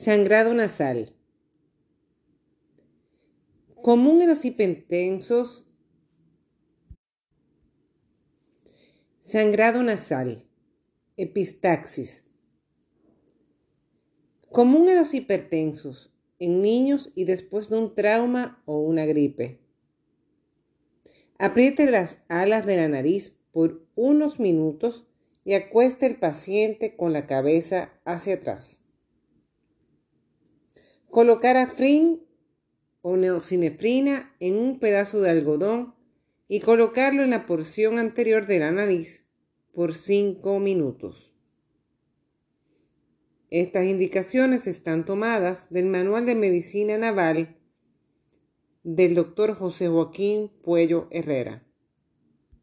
Sangrado nasal. Común en los hipertensos. Sangrado nasal. Epistaxis. Común en los hipertensos, en niños y después de un trauma o una gripe. Apriete las alas de la nariz por unos minutos y acueste el paciente con la cabeza hacia atrás. Colocar afrin o neocinefrina en un pedazo de algodón y colocarlo en la porción anterior de la nariz por 5 minutos. Estas indicaciones están tomadas del Manual de Medicina Naval del Dr. José Joaquín Puello Herrera.